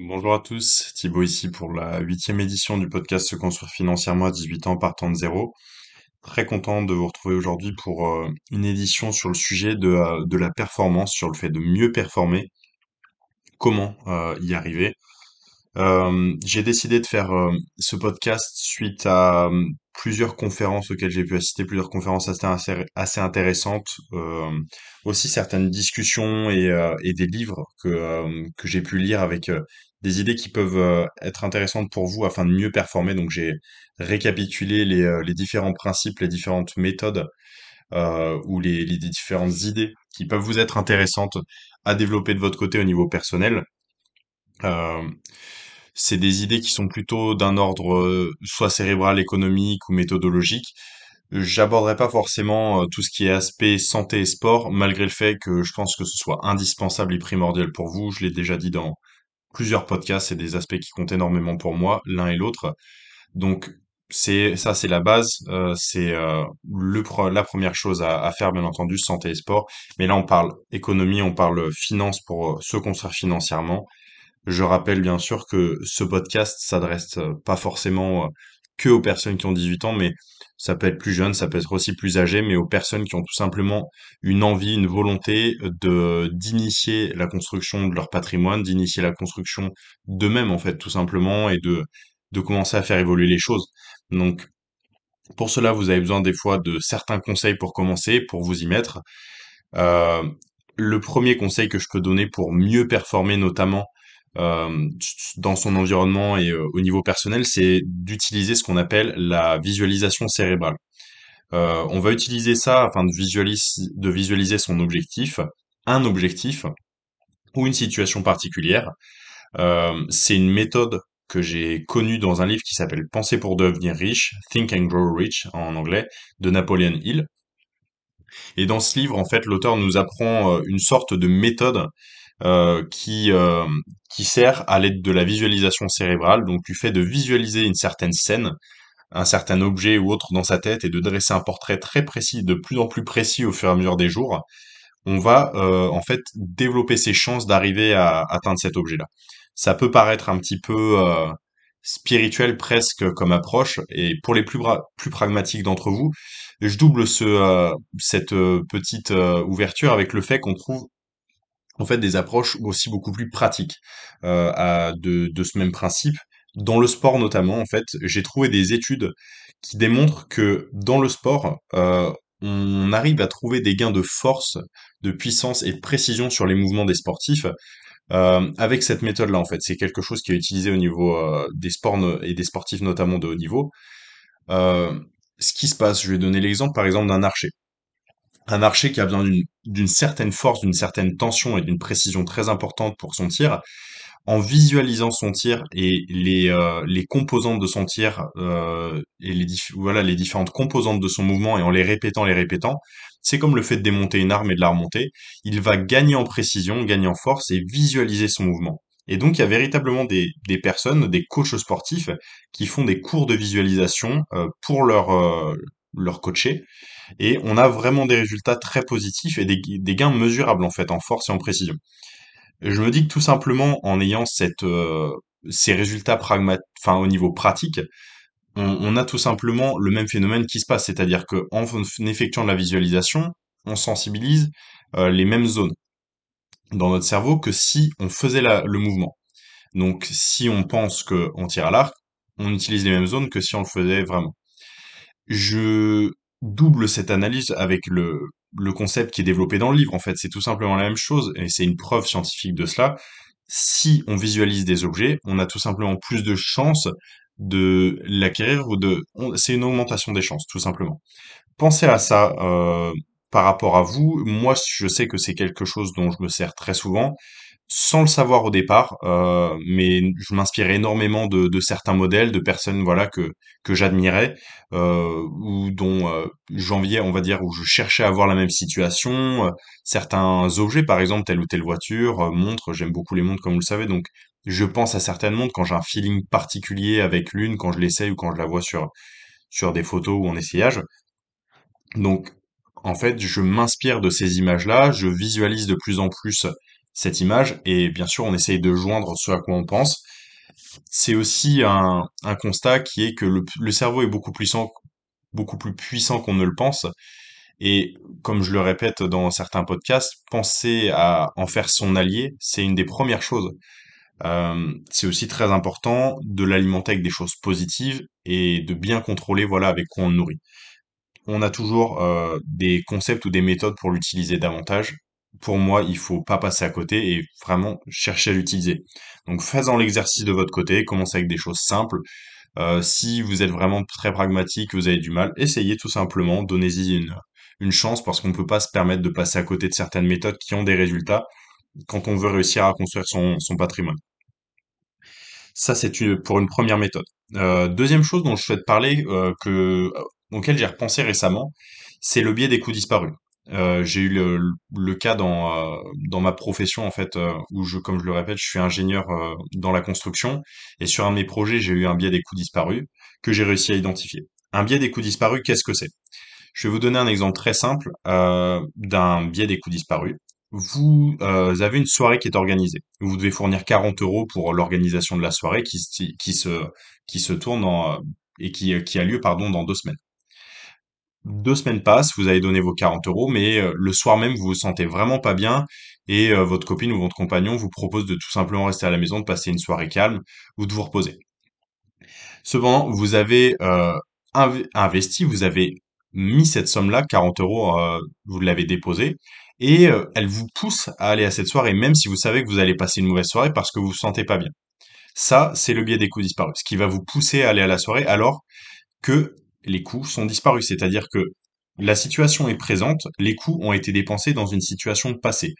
Bonjour à tous, Thibaut ici pour la huitième édition du podcast Se construire financièrement à 18 ans partant de zéro. Très content de vous retrouver aujourd'hui pour euh, une édition sur le sujet de, euh, de la performance, sur le fait de mieux performer, comment euh, y arriver? J'ai décidé de faire ce podcast suite à plusieurs conférences auxquelles j'ai pu assister, plusieurs conférences assez, intéressantes, aussi certaines discussions et, des livres que, j'ai pu lire avec des idées qui peuvent euh, être intéressantes pour vous afin de mieux performer. Donc j'ai récapitulé les, euh, différents principes, les différentes méthodes euh, ou les, différentes idées qui peuvent vous être intéressantes à développer de votre côté au niveau personnel. C'est des idées qui sont plutôt d'un ordre soit cérébral, économique ou méthodologique. J'aborderai pas forcément tout ce qui est aspect santé et sport, malgré le fait que je pense que ce soit indispensable et primordial pour vous. Je l'ai déjà dit dans plusieurs podcasts, c'est des aspects qui comptent énormément pour moi, l'un et l'autre. Donc c'est ça, c'est la base, euh, c'est euh, la première chose à, faire, bien entendu, santé et sport. Mais là, on parle économie, on parle finance pour euh, se construire financièrement. Je rappelle bien sûr que ce podcast s'adresse pas forcément que aux personnes qui ont 18 ans, mais ça peut être plus jeune, ça peut être aussi plus âgé, mais aux personnes qui ont tout simplement une envie, une volonté d'initier la construction de leur patrimoine, d'initier la construction d'eux-mêmes en fait, tout simplement, et de commencer à faire évoluer les choses. Donc pour cela, vous avez besoin des fois de certains conseils pour commencer, pour vous y mettre. Euh, le premier conseil que je peux donner pour mieux performer, notamment dans son environnement et euh, au niveau personnel, c'est d'utiliser ce qu'on appelle la visualisation cérébrale. Euh, on va utiliser ça afin de visualiser, son objectif, un objectif ou une situation particulière. Euh, c'est une méthode que j'ai connue dans un livre qui s'appelle Penser pour devenir riche, Think and Grow Rich en anglais, de Napoleon Hill. Et dans ce livre, en fait, l'auteur nous apprend euh, une sorte de méthode euh, qui, euh, qui sert à l'aide de la visualisation cérébrale, donc du fait de visualiser une certaine scène, un certain objet ou autre dans sa tête et de dresser un portrait très précis, de plus en plus précis au fur et à mesure des jours, on va euh, en fait développer ses chances d'arriver à atteindre cet objet-là. Ça peut paraître un petit peu spirituel presque comme approche, et pour les plus, pragmatiques d'entre vous, je double ce, cette petite ouverture avec le fait qu'on trouve en fait des approches aussi beaucoup plus pratiques euh, de, ce même principe. Dans le sport notamment, en fait, j'ai trouvé des études qui démontrent que dans le sport, euh, on arrive à trouver des gains de force, de puissance et de précision sur les mouvements des sportifs euh, avec cette méthode-là. En fait, c'est quelque chose qui est utilisé au niveau des sports et des sportifs notamment de haut niveau. Ce qui se passe, je vais donner l'exemple par exemple d'un archer. Un archer qui a besoin d'une certaine force, d'une certaine tension et d'une précision très importante pour son tir, en visualisant son tir et les, euh, les composantes de son tir euh, et les, voilà, les différentes composantes de son mouvement et en les répétant, les répétant, c'est comme le fait de démonter une arme et de la remonter. Il va gagner en précision, gagner en force et visualiser son mouvement. Et donc, il y a véritablement des, des personnes, des coachs sportifs, qui font des cours de visualisation euh, pour leur, euh, leur coacher et on a vraiment des résultats très positifs et des, gains mesurables en fait en force et en précision. Je me dis que tout simplement en ayant euh, ces résultats enfin au niveau pratique, on, a tout simplement le même phénomène qui se passe, c'est-à-dire que en f- effectuant de la visualisation, on sensibilise euh, les mêmes zones dans notre cerveau que si on faisait le mouvement. Donc si on pense qu'on tire à l'arc, on utilise les mêmes zones que si on le faisait vraiment. Je double cette analyse avec le, le concept qui est développé dans le livre. En fait, c'est tout simplement la même chose et c'est une preuve scientifique de cela. Si on visualise des objets, on a tout simplement plus de chances de l'acquérir ou de... C'est une augmentation des chances, tout simplement. Pensez à ça euh, par rapport à vous. Moi, je sais que c'est quelque chose dont je me sers très souvent sans le savoir au départ, euh, mais je m'inspirais énormément de, de certains modèles, de personnes voilà que que j'admirais euh, ou dont euh, j'enviais, on va dire, où je cherchais à avoir la même situation. euh, certains objets, par exemple, telle ou telle voiture, montre, j'aime beaucoup les montres comme vous le savez, donc je pense à certaines montres quand j'ai un feeling particulier avec l'une, quand je l'essaye ou quand je la vois sur sur des photos ou en essayage. Donc, en fait, je m'inspire de ces images-là, je visualise de plus en plus cette image et bien sûr on essaye de joindre ce à quoi on pense. C'est aussi un, constat qui est que le, cerveau est beaucoup plus puissant, beaucoup plus puissant qu'on ne le pense. Et comme je le répète dans certains podcasts, penser à en faire son allié, c'est une des premières choses. Euh, c'est aussi très important de l'alimenter avec des choses positives et de bien contrôler voilà avec quoi on le nourrit. On a toujours euh, des concepts ou des méthodes pour l'utiliser davantage. Pour moi, il faut pas passer à côté et vraiment chercher à l'utiliser. Donc, faisant l'exercice de votre côté, commencez avec des choses simples. Euh, si vous êtes vraiment très pragmatique, vous avez du mal, essayez tout simplement, donnez-y une, chance parce qu'on ne peut pas se permettre de passer à côté de certaines méthodes qui ont des résultats quand on veut réussir à construire son, patrimoine. Ça, c'est pour une première méthode. Euh, deuxième chose dont je souhaite parler, euh, auquel j'ai repensé récemment, c'est le biais des coûts disparus. Euh, j'ai eu le, le cas dans, euh, dans ma profession, en fait, euh, où je, comme je le répète, je suis ingénieur dans la construction, et sur un de mes projets, j'ai eu un biais des coûts disparus que j'ai réussi à identifier. Un biais des coûts disparus, qu'est-ce que c'est? Je vais vous donner un exemple très simple d'un biais des coûts disparus vous euh, avez une soirée qui est organisée. Vous devez fournir 40 euros pour l'organisation de la soirée qui, qui se qui se tourne en, euh, et qui, qui a lieu pardon dans deux semaines. Deux semaines passent, vous avez donné vos 40 euros, mais euh, le soir même vous vous sentez vraiment pas bien et euh, votre copine ou votre compagnon vous propose de tout simplement rester à la maison, de passer une soirée calme ou de vous reposer. Cependant, vous avez euh, inv- investi, vous avez mis cette somme-là, 40 euros, vous l'avez déposée, et elle vous pousse à aller à cette soirée, même si vous savez que vous allez passer une mauvaise soirée parce que vous vous sentez pas bien. Ça, c'est le biais des coûts disparus, ce qui va vous pousser à aller à la soirée alors que les coûts sont disparus. C'est-à-dire que la situation est présente, les coûts ont été dépensés dans une situation passée.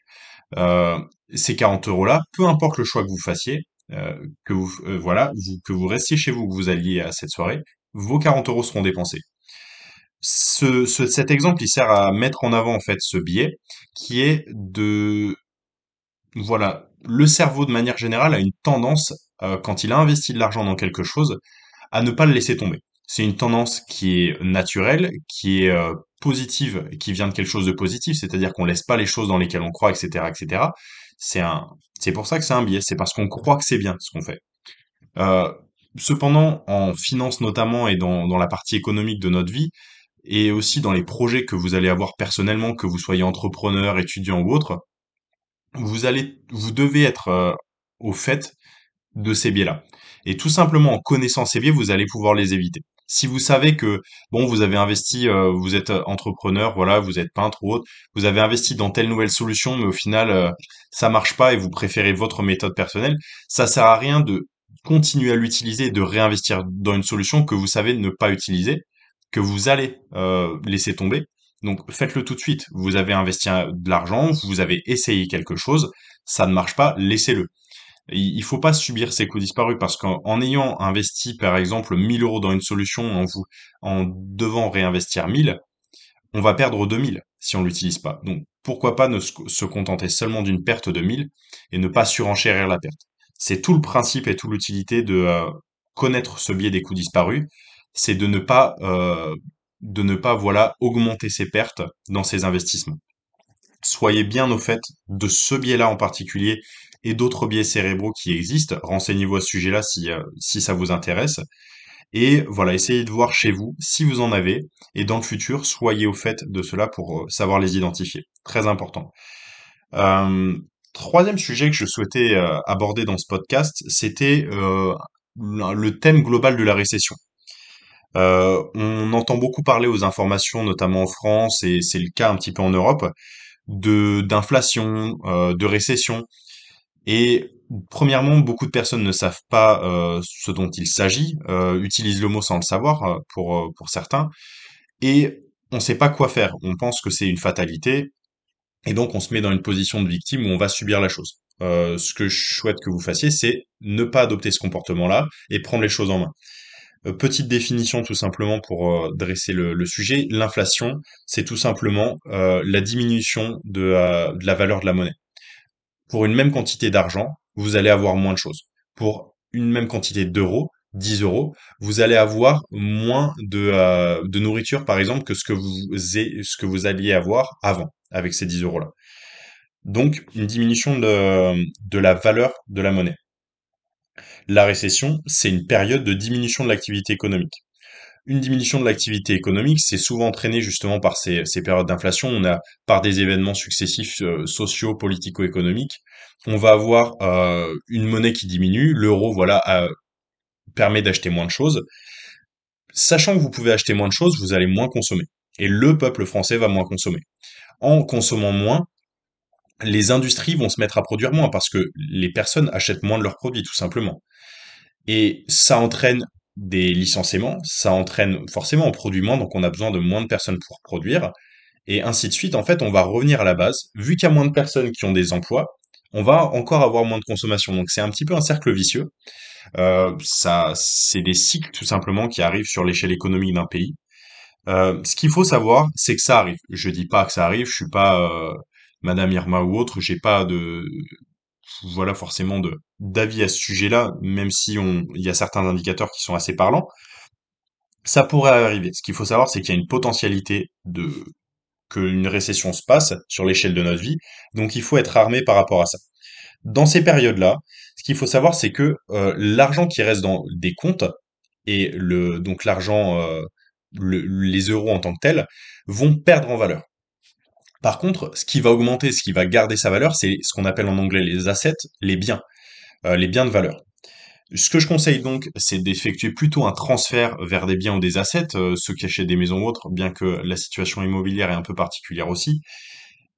Euh, ces 40 euros-là, peu importe le choix que vous fassiez, euh, que vous, euh, voilà, que vous restiez chez vous, que vous alliez à cette soirée, vos 40 euros seront dépensés. Ce, ce- cet exemple, il sert à mettre en avant en fait ce biais qui est de, voilà, le cerveau de manière générale a une tendance, quand il a investi de l'argent dans quelque chose, à ne pas le laisser tomber. C'est une tendance qui est naturelle, qui est euh, positive, qui vient de quelque chose de positif, c'est-à-dire qu'on laisse pas les choses dans lesquelles on croit, etc., etc. C'est pour ça que c'est un biais, c'est parce qu'on croit que c'est bien ce qu'on fait. Euh, cependant, en finance notamment et dans, la partie économique de notre vie, et aussi dans les projets que vous allez avoir personnellement, que vous soyez entrepreneur, étudiant ou autre, vous devez être euh, au fait de ces biais-là. Et tout simplement en connaissant ces biais, vous allez pouvoir les éviter. Si vous savez que bon, vous avez investi, euh, vous êtes euh, entrepreneur, voilà, vous êtes peintre ou autre, vous avez investi dans telle nouvelle solution, mais au final euh, ça marche pas et vous préférez votre méthode personnelle, ça sert à rien de continuer à l'utiliser de réinvestir dans une solution que vous savez ne pas utiliser, que vous allez euh, laisser tomber. Donc faites-le tout de suite. Vous avez investi de l'argent, vous avez essayé quelque chose, ça ne marche pas, laissez-le. Il faut pas subir ces coûts disparus parce qu'en en ayant investi, par exemple, 1000 euros dans une solution, en vous, en devant réinvestir 1000, on va perdre 2000 si on l'utilise pas. Donc, pourquoi pas ne se contenter seulement d'une perte de 1000 et ne pas surenchérir la perte? C'est tout le principe et toute l'utilité de euh, connaître ce biais des coûts disparus, c'est de ne pas, euh, de ne pas, voilà, augmenter ses pertes dans ses investissements. Soyez bien au fait de ce biais-là en particulier et d'autres biais cérébraux qui existent. Renseignez-vous à ce sujet-là si, euh, si ça vous intéresse. Et voilà, essayez de voir chez vous si vous en avez. Et dans le futur, soyez au fait de cela pour euh, savoir les identifier. Très important. Euh, troisième sujet que je souhaitais aborder dans ce podcast, c'était le thème global de la récession. On entend beaucoup parler aux informations, notamment en France, et c'est le cas un petit peu en Europe, de d'inflation, de récession. Et premièrement, beaucoup de personnes ne savent pas euh, ce dont il s'agit, euh, utilisent le mot sans le savoir euh, pour, pour certains, et on ne sait pas quoi faire. On pense que c'est une fatalité, et donc on se met dans une position de victime où on va subir la chose. Ce que je souhaite que vous fassiez, c'est ne pas adopter ce comportement-là et prendre les choses en main. Petite définition tout simplement pour dresser le, sujet. L'inflation, c'est tout simplement la diminution de la valeur de la monnaie. Pour une même quantité d'argent, vous allez avoir moins de choses. Pour une même quantité d'euros, 10 euros, vous allez avoir moins de, euh, de nourriture, par exemple, que ce que vous, ce que vous alliez avoir avant, avec ces 10 euros-là. donc une diminution de, de la valeur de la monnaie. La récession, c'est une période de diminution de l'activité économique. Une diminution de l'activité économique, c'est souvent entraîné justement par ces, périodes d'inflation. On a par des événements successifs euh, sociaux, politico-économiques. On va avoir euh, une monnaie qui diminue. L'euro, voilà, permet d'acheter moins de choses. Sachant que vous pouvez acheter moins de choses, vous allez moins consommer. Et le peuple français va moins consommer. En consommant moins, les industries vont se mettre à produire moins parce que les personnes achètent moins de leurs produits, tout simplement. Et ça entraîne des licenciements, ça entraîne forcément on produit moins, donc on a besoin de moins de personnes pour produire, et ainsi de suite. En fait, on va revenir à la base. Vu qu'il y a moins de personnes qui ont des emplois, on va encore avoir moins de consommation. Donc c'est un petit peu un cercle vicieux. Euh, ça, c'est des cycles tout simplement qui arrivent sur l'échelle économique d'un pays. Euh, ce qu'il faut savoir, c'est que ça arrive. Je dis pas que ça arrive. Je suis pas euh, Madame Irma ou autre. J'ai pas de voilà forcément d'avis à ce sujet-là, même si il y a certains indicateurs qui sont assez parlants. Ça pourrait arriver. Ce qu'il faut savoir, c'est qu'il y a une potentialité de qu'une récession se passe sur l'échelle de notre vie. Donc il faut être armé par rapport à ça. Dans ces périodes-là, ce qu'il faut savoir, c'est que euh, l'argent qui reste dans des comptes et donc l'argent, euh, les euros en tant que tels, vont perdre en valeur. Par contre, ce qui va augmenter, ce qui va garder sa valeur, c'est ce qu'on appelle en anglais les assets, les biens, euh, les biens de valeur. Ce que je conseille donc, c'est d'effectuer plutôt un transfert vers des biens ou des assets, ceux qui achètent des maisons ou autres, bien que la situation immobilière est un peu particulière aussi.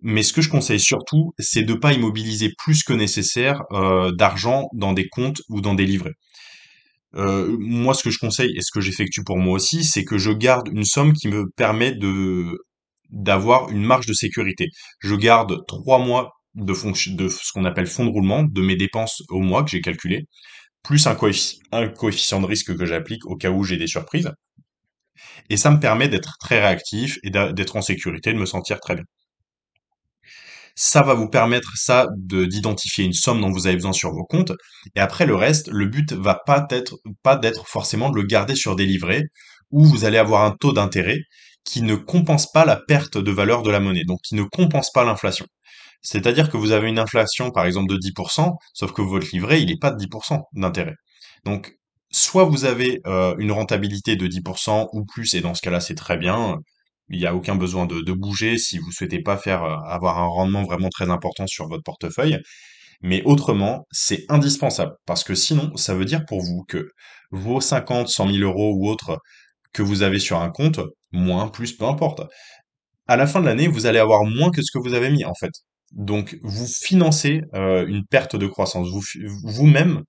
Mais ce que je conseille surtout, c'est de pas immobiliser plus que nécessaire euh, d'argent dans des comptes ou dans des livrets. Euh, moi, ce que je conseille et ce que j'effectue pour moi aussi, c'est que je garde une somme qui me permet de d'avoir une marge de sécurité. Je garde trois mois de, ce qu'on appelle fonds de roulement de mes dépenses au mois que j'ai calculé, plus un, coefficient de risque que j'applique au cas où j'ai des surprises. Et ça me permet d'être très réactif et d'être en sécurité, de me sentir très bien. Ça va vous permettre, ça, de, d'identifier une somme dont vous avez besoin sur vos comptes. Et après, le reste, le but va pas être, pas d'être forcément de le garder sur des livrets où vous allez avoir un taux d'intérêt qui ne compense pas la perte de valeur de la monnaie, donc qui ne compense pas l'inflation. C'est-à-dire que vous avez une inflation, par exemple, de 10%, sauf que votre livret, il n'est pas de 10% d'intérêt. Donc, soit vous avez euh, une rentabilité de 10% ou plus, et dans ce cas-là, c'est très bien, il n'y a aucun besoin de, bouger si vous souhaitez pas faire euh, avoir un rendement vraiment très important sur votre portefeuille. Mais autrement, c'est indispensable parce que sinon, ça veut dire pour vous que vos 50, 100 000 euros ou autres que vous avez sur un compte, moins, plus, peu importe. À la fin de l'année, vous allez avoir moins que ce que vous avez mis en fait. Donc, vous financez euh, une perte de croissance. Vous, vous-même,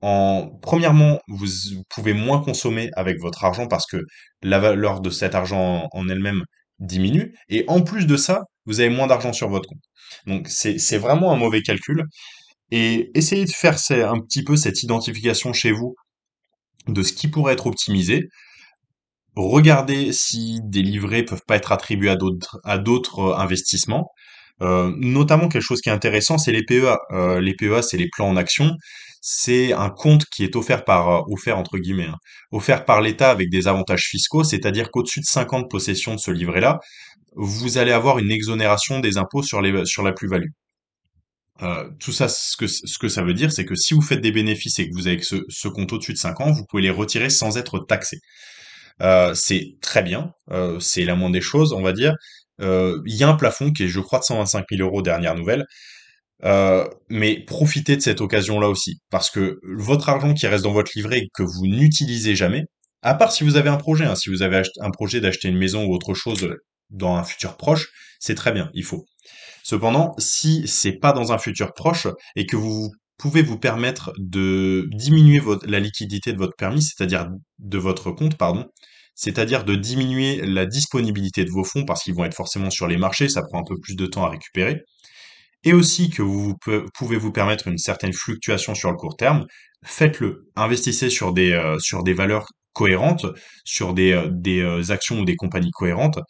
en, premièrement, vous pouvez moins consommer avec votre argent parce que la valeur de cet argent en, elle-même diminue. Et en plus de ça, vous avez moins d'argent sur votre compte. Donc c'est vraiment un mauvais calcul. Et essayez de faire un petit peu cette identification chez vous de ce qui pourrait être optimisé. Regardez si des livrets peuvent pas être attribués à d'autres euh, investissements. Euh, notamment quelque chose qui est intéressant, c'est les PEA. Euh, les PEA, c'est les plans en action c'est un compte qui est offert par, hein, l'État avec des avantages fiscaux, c'est-à-dire qu'au-dessus de 50 possessions de ce livret-là, vous allez avoir une exonération des impôts sur, la plus-value. Tout ça, ce que, ce que ça veut dire, c'est que si vous faites des bénéfices et que vous avez ce, ce compte au-dessus de 5 ans, vous pouvez les retirer sans être taxé. Euh, c'est très bien, c'est la moindre des choses, on va dire. Il y a un plafond qui est, je crois, de 125 000 euros dernière nouvelle. Euh, mais profitez de cette occasion-là aussi, parce que votre argent qui reste dans votre livret que vous n'utilisez jamais, à part si vous avez un projet, hein, si vous avez un projet d'acheter une maison ou autre chose dans un futur proche, c'est très bien, il faut. Cependant, si c'est pas dans un futur proche et que vous pouvez vous permettre de diminuer la liquidité de votre permis, c'est-à-dire de votre compte, pardon, c'est-à-dire de diminuer la disponibilité de vos fonds parce qu'ils vont être forcément sur les marchés, ça prend un peu plus de temps à récupérer et aussi que vous pouvez vous permettre une certaine fluctuation sur le court terme, faites-le. Investissez sur des, euh, valeurs cohérentes, sur des, euh, euh, actions ou des compagnies cohérentes,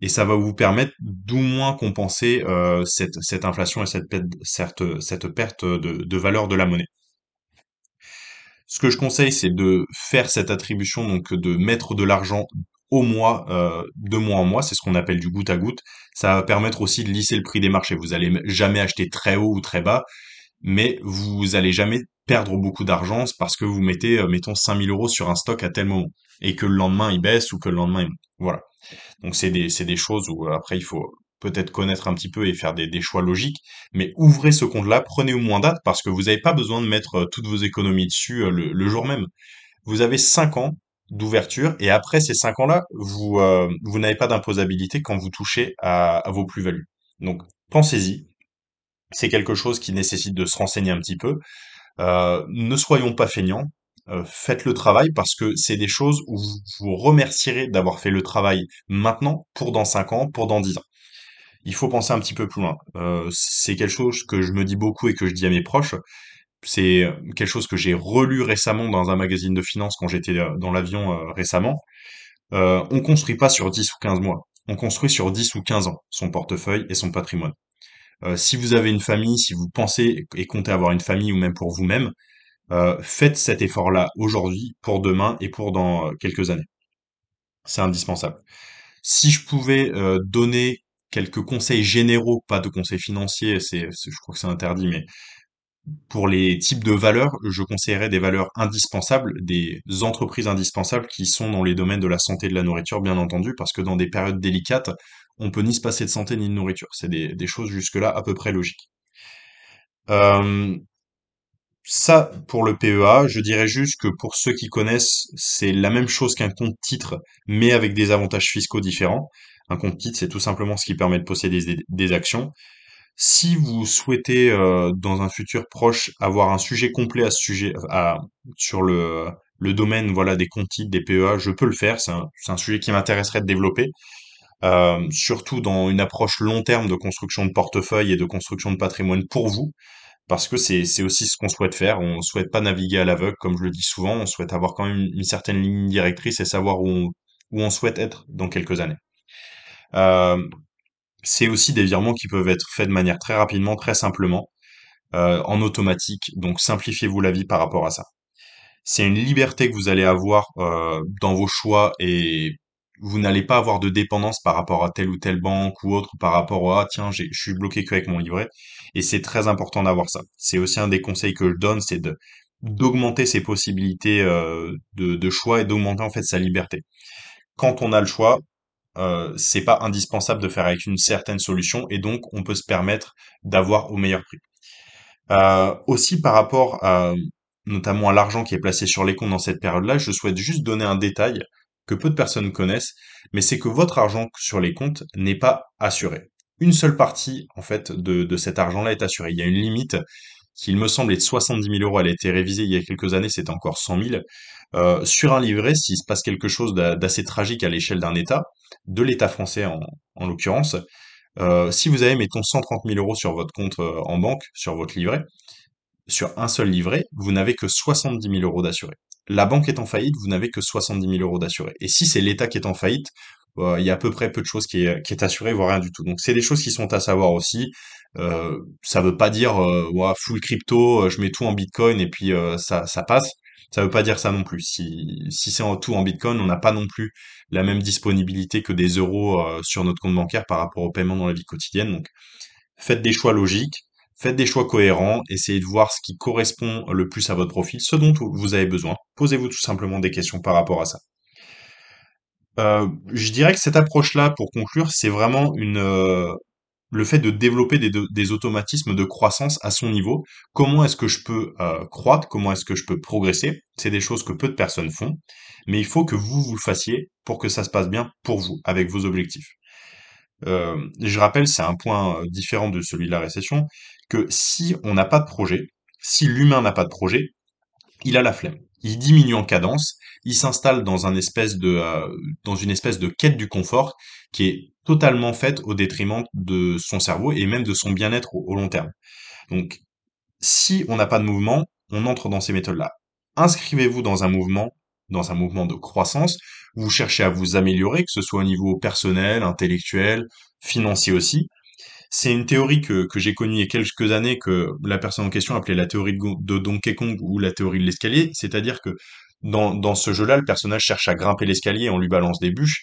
et ça va vous permettre d'au moins compenser cette, cette inflation et cette, cette, cette perte de, de valeur de la monnaie. Ce que je conseille, c'est de faire cette attribution, donc de mettre de l'argent au mois, euh, de mois en mois, c'est ce qu'on appelle du goutte à goutte. Ça va permettre aussi de lisser le prix des marchés. Vous allez jamais acheter très haut ou très bas, mais vous allez jamais perdre beaucoup d'argent parce que vous mettez, euh, mettons, 5000 euros sur un stock à tel moment et que le lendemain il baisse ou que le lendemain il monte. Voilà. Donc c'est des, c'est des choses où après il faut peut-être connaître un petit peu et faire des, des choix logiques, mais ouvrez ce compte-là, prenez au moins date parce que vous n'avez pas besoin de mettre euh, toutes vos économies dessus euh, le, le jour même. Vous avez 5 ans d'ouverture et après ces 5 ans-là, vous, euh, vous n'avez pas d'imposabilité quand vous touchez à vos plus-values. Donc pensez-y, c'est quelque chose qui nécessite de se renseigner un petit peu. Euh, ne soyons pas feignants, euh, faites le travail parce que c'est des choses où vous vous remercierez d'avoir fait le travail maintenant pour dans 5 ans, pour dans 10 ans. Il faut penser un petit peu plus loin. Euh, c'est quelque chose que je me dis beaucoup et que je dis à mes proches. C'est quelque chose que j'ai relu récemment dans un magazine de finance quand j'étais dans l'avion récemment. On construit pas sur 10 ou 15 mois. On construit sur 10 ou 15 ans son portefeuille et son patrimoine. Euh, si vous avez une famille, si vous pensez et comptez avoir une famille ou même pour vous-même, euh, faites cet effort-là aujourd'hui, pour demain et pour dans euh, quelques années. C'est indispensable. Si je pouvais donner quelques conseils généraux, pas de conseils financiers, c'est- je crois que c'est interdit, mais pour les types de valeurs, je conseillerais des valeurs indispensables, des entreprises indispensables qui sont dans les domaines de la santé et de la nourriture, bien entendu, parce que dans des périodes délicates, on peut ni se passer de santé ni de nourriture. C'est des, choses jusque-là à peu près logiques. Euh, ça, pour le PEA, je dirais juste que pour ceux qui connaissent, c'est la même chose qu'un compte titre, mais avec des avantages fiscaux différents. Un compte titre, c'est tout simplement ce qui permet de posséder des actions. Si vous souhaitez, euh, dans un futur proche, avoir un sujet complet à sujet, à, sur le, le domaine, voilà, des comptes des PEA, je peux le faire. C'est un, un sujet qui m'intéresserait de développer, euh, surtout dans une approche long terme de construction de portefeuille et de construction de patrimoine pour vous. Parce que c'est aussi ce qu'on souhaite faire. On souhaite pas naviguer à l'aveugle, comme je le dis souvent. On souhaite avoir quand même une certaine ligne directrice et savoir où on, où on souhaite être dans quelques années. Euh, c'est aussi des virements qui peuvent être faits de manière très rapidement, très simplement, euh, en automatique. Donc simplifiez-vous la vie par rapport à ça. C'est une liberté que vous allez avoir euh, dans vos choix et vous n'allez pas avoir de dépendance par rapport à telle ou telle banque ou autre, par rapport à, ah, tiens, je suis bloqué qu'avec mon livret. Et c'est très important d'avoir ça. C'est aussi un des conseils que je donne, c'est d'augmenter ses possibilités euh, de choix et d'augmenter en fait sa liberté. Quand on a le choix, euh, c'est pas indispensable de faire avec une certaine solution et donc on peut se permettre d'avoir au meilleur prix. Euh, aussi par rapport notamment à l'argent qui est placé sur les comptes dans cette période-là, je souhaite juste donner un détail que peu de personnes connaissent, mais c'est que votre argent sur les comptes n'est pas assuré. Une seule partie, en fait, de, de cet argent-là est assurée. Il y a une limite qui, il me semble, est de 70 000 euros. Elle a été révisée il y a quelques années, c'était encore 100 000. Euh, sur un livret, s'il se passe quelque chose d'a- d'assez tragique à l'échelle d'un État, de l'État français en, en l'occurrence, euh, si vous avez, mettons, 130 000 euros sur votre compte euh, en banque, sur votre livret, sur un seul livret, vous n'avez que 70 000 euros d'assurés. La banque est en faillite, vous n'avez que 70 000 euros d'assurés. Et si c'est l'État qui est en faillite, il y a à peu près peu de choses qui est, qui est assuré, voire rien du tout. Donc c'est des choses qui sont à savoir aussi. Ça veut pas dire full crypto, je mets tout en Bitcoin et puis ça passe. Ça veut pas dire ça non plus. Si, si c'est en tout en Bitcoin, on n'a pas non plus la même disponibilité que des euros euh, sur notre compte bancaire par rapport au paiement dans la vie quotidienne. Donc Faites des choix logiques, faites des choix cohérents, essayez de voir ce qui correspond le plus à votre profil, ce dont vous avez besoin. Posez-vous tout simplement des questions par rapport à ça. Euh, je dirais que cette approche-là, pour conclure, c'est vraiment une, euh, le fait de développer des, automatismes de croissance à son niveau. Comment est-ce que je peux euh, croître? Comment est-ce que je peux progresser? C'est des choses que peu de personnes font, mais il faut que vous vous le fassiez pour que ça se passe bien pour vous, avec vos objectifs. Euh, je rappelle, c'est un point euh, différent de celui de la récession, que si on n'a pas de projet, si l'humain n'a pas de projet, il a la flemme. Il diminue en cadence, il s'installe euh, dans une espèce de quête du confort qui est totalement faite au détriment de son cerveau et même de son bien-être au, au long terme. Donc, si on n'a pas de mouvement, on entre dans ces méthodes-là. Inscrivez-vous dans un mouvement, dans un mouvement de croissance. Vous cherchez à vous améliorer, que ce soit au niveau personnel, intellectuel, financier aussi. C'est une théorie que, j'ai connue il y a quelques années que la personne en question appelait la théorie de, Donkey Kong ou la théorie de l'escalier, c'est-à-dire que Dans, ce jeu-là, le personnage cherche à grimper l'escalier, on lui balance des bûches.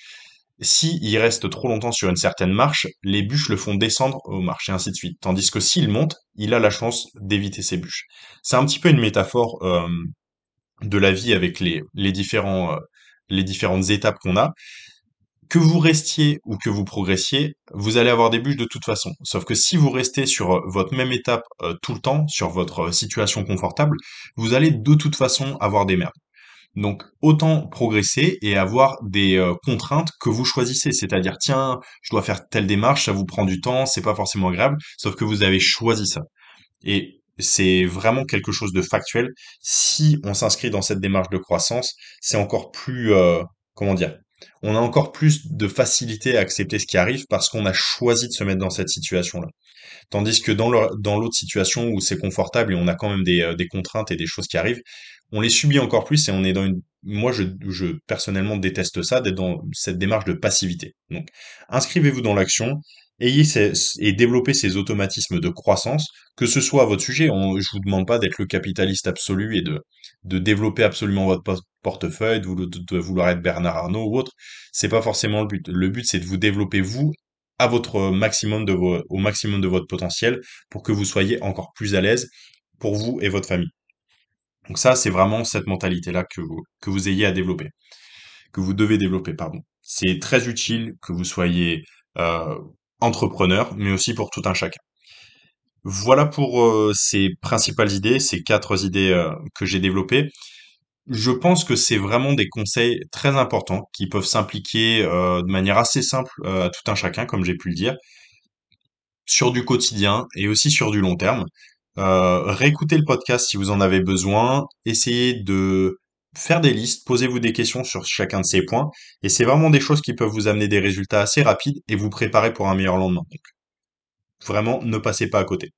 Si il reste trop longtemps sur une certaine marche, les bûches le font descendre aux marches et ainsi de suite. Tandis que s'il monte, il a la chance d'éviter ces bûches. C'est un petit peu une métaphore euh, de la vie avec les, les différents, euh, les différentes étapes qu'on a. Que vous restiez ou que vous progressiez, vous allez avoir des bûches de toute façon. Sauf que si vous restez sur euh, votre même étape euh, tout le temps, sur votre situation confortable, vous allez de toute façon avoir des merdes. Donc autant progresser et avoir des euh, contraintes que vous choisissez, c'est-à-dire tiens, je dois faire telle démarche, ça vous prend du temps, c'est pas forcément agréable, sauf que vous avez choisi ça. Et c'est vraiment quelque chose de factuel. Si on s'inscrit dans cette démarche de croissance, c'est encore plus, euh, comment dire, on a encore plus de facilité à accepter ce qui arrive parce qu'on a choisi de se mettre dans cette situation-là. Tandis que dans l'autre situation où c'est confortable et on a quand même des, euh, des contraintes et des choses qui arrivent, on les subit encore plus et on est dans une, moi je, personnellement déteste ça, d'être dans cette démarche de passivité. Donc, inscrivez-vous dans l'action, ayez et développez ces automatismes de croissance, que ce soit à votre sujet. On, je vous demande pas d'être le capitaliste absolu et de, de développer absolument votre portefeuille, de, de vouloir être Bernard Arnault ou autre. C'est pas forcément le but. Le but, c'est de vous développer vous à votre maximum de au maximum de votre potentiel pour que vous soyez encore plus à l'aise pour vous et votre famille. Donc ça, c'est vraiment cette mentalité-là que vous, que vous ayez à développer, que vous devez développer, pardon. C'est très utile que vous soyez euh, entrepreneur, mais aussi pour tout un chacun. Voilà pour euh, ces principales idées, ces quatre idées euh, que j'ai développées. Je pense que c'est vraiment des conseils très importants qui peuvent s'impliquer euh, de manière assez simple à tout un chacun, comme j'ai pu le dire, sur du quotidien et aussi sur du long terme. réécoutez le podcast si vous en avez besoin. Essayez de faire des listes, posez-vous des questions sur chacun de ces points, et c'est vraiment des choses qui peuvent vous amener des résultats assez rapides et vous préparer pour un meilleur lendemain. Vraiment, ne passez pas à côté.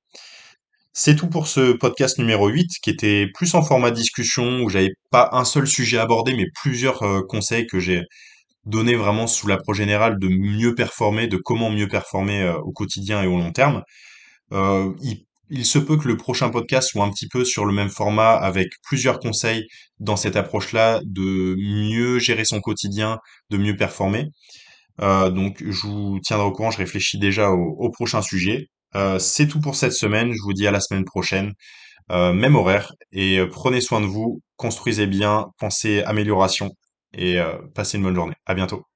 C'est tout pour ce podcast numéro 8, qui était plus en format discussion, où j'avais pas un seul sujet abordé, mais plusieurs euh, conseils que j'ai donnés vraiment sous l'approche générale de mieux performer, de comment mieux performer euh, au quotidien et au long terme. Euh, il se peut que le prochain podcast soit un petit peu sur le même format avec plusieurs conseils dans cette approche-là de mieux gérer son quotidien, de mieux performer. Euh, donc je vous tiendrai au courant, je réfléchis déjà au, prochain sujet. Euh, c'est tout pour cette semaine, je vous dis à la semaine prochaine, euh, même horaire, et prenez soin de vous, construisez bien, pensez amélioration, et passez une bonne journée. À bientôt.